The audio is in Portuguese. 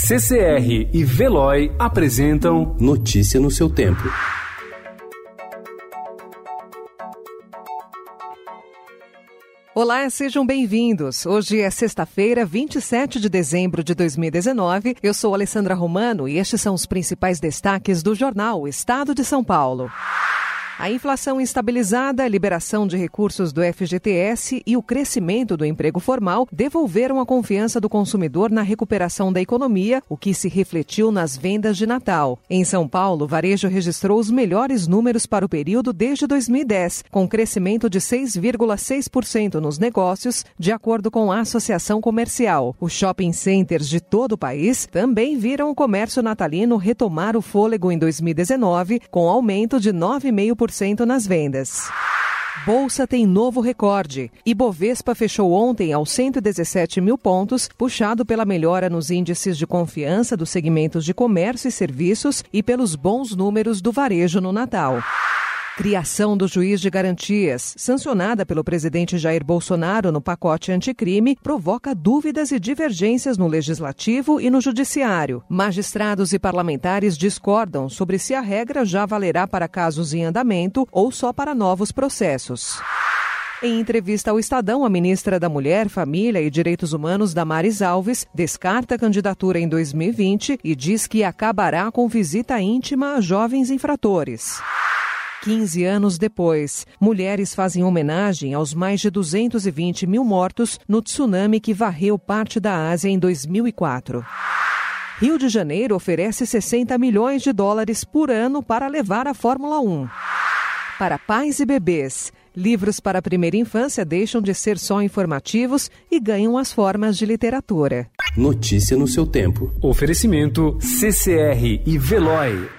CCR e Veloy apresentam Notícia no seu tempo. Olá, sejam bem-vindos. Hoje é sexta-feira, 27 de dezembro de 2019. Eu sou Alessandra Romano e estes são os principais destaques do jornal Estado de São Paulo. A inflação estabilizada, a liberação de recursos do FGTS e o crescimento do emprego formal devolveram a confiança do consumidor na recuperação da economia, o que se refletiu nas vendas de Natal. Em São Paulo, o varejo registrou os melhores números para o período desde 2010, com crescimento de 6,6% nos negócios, de acordo com a Associação Comercial. Os shopping centers de todo o país também viram o comércio natalino retomar o fôlego em 2019, com aumento de 9,5% nas vendas. Bolsa tem novo recorde. Ibovespa fechou ontem aos 117 mil pontos, puxado pela melhora nos índices de confiança dos segmentos de comércio e serviços e pelos bons números do varejo no Natal. Criação do juiz de garantias, sancionada pelo presidente Jair Bolsonaro no pacote anticrime, provoca dúvidas e divergências no legislativo e no judiciário. Magistrados e parlamentares discordam sobre se a regra já valerá para casos em andamento ou só para novos processos. Em entrevista ao Estadão, a ministra da Mulher, Família e Direitos Humanos, Damares Alves, descarta a candidatura em 2020 e diz que acabará com visita íntima a jovens infratores. 15 anos depois, mulheres fazem homenagem aos mais de 220 mil mortos no tsunami que varreu parte da Ásia em 2004. Rio de Janeiro oferece 60 milhões de dólares por ano para levar a Fórmula 1. Para pais e bebês, livros para a primeira infância deixam de ser só informativos e ganham as formas de literatura. Notícia no seu tempo. Oferecimento CCR e Veloy.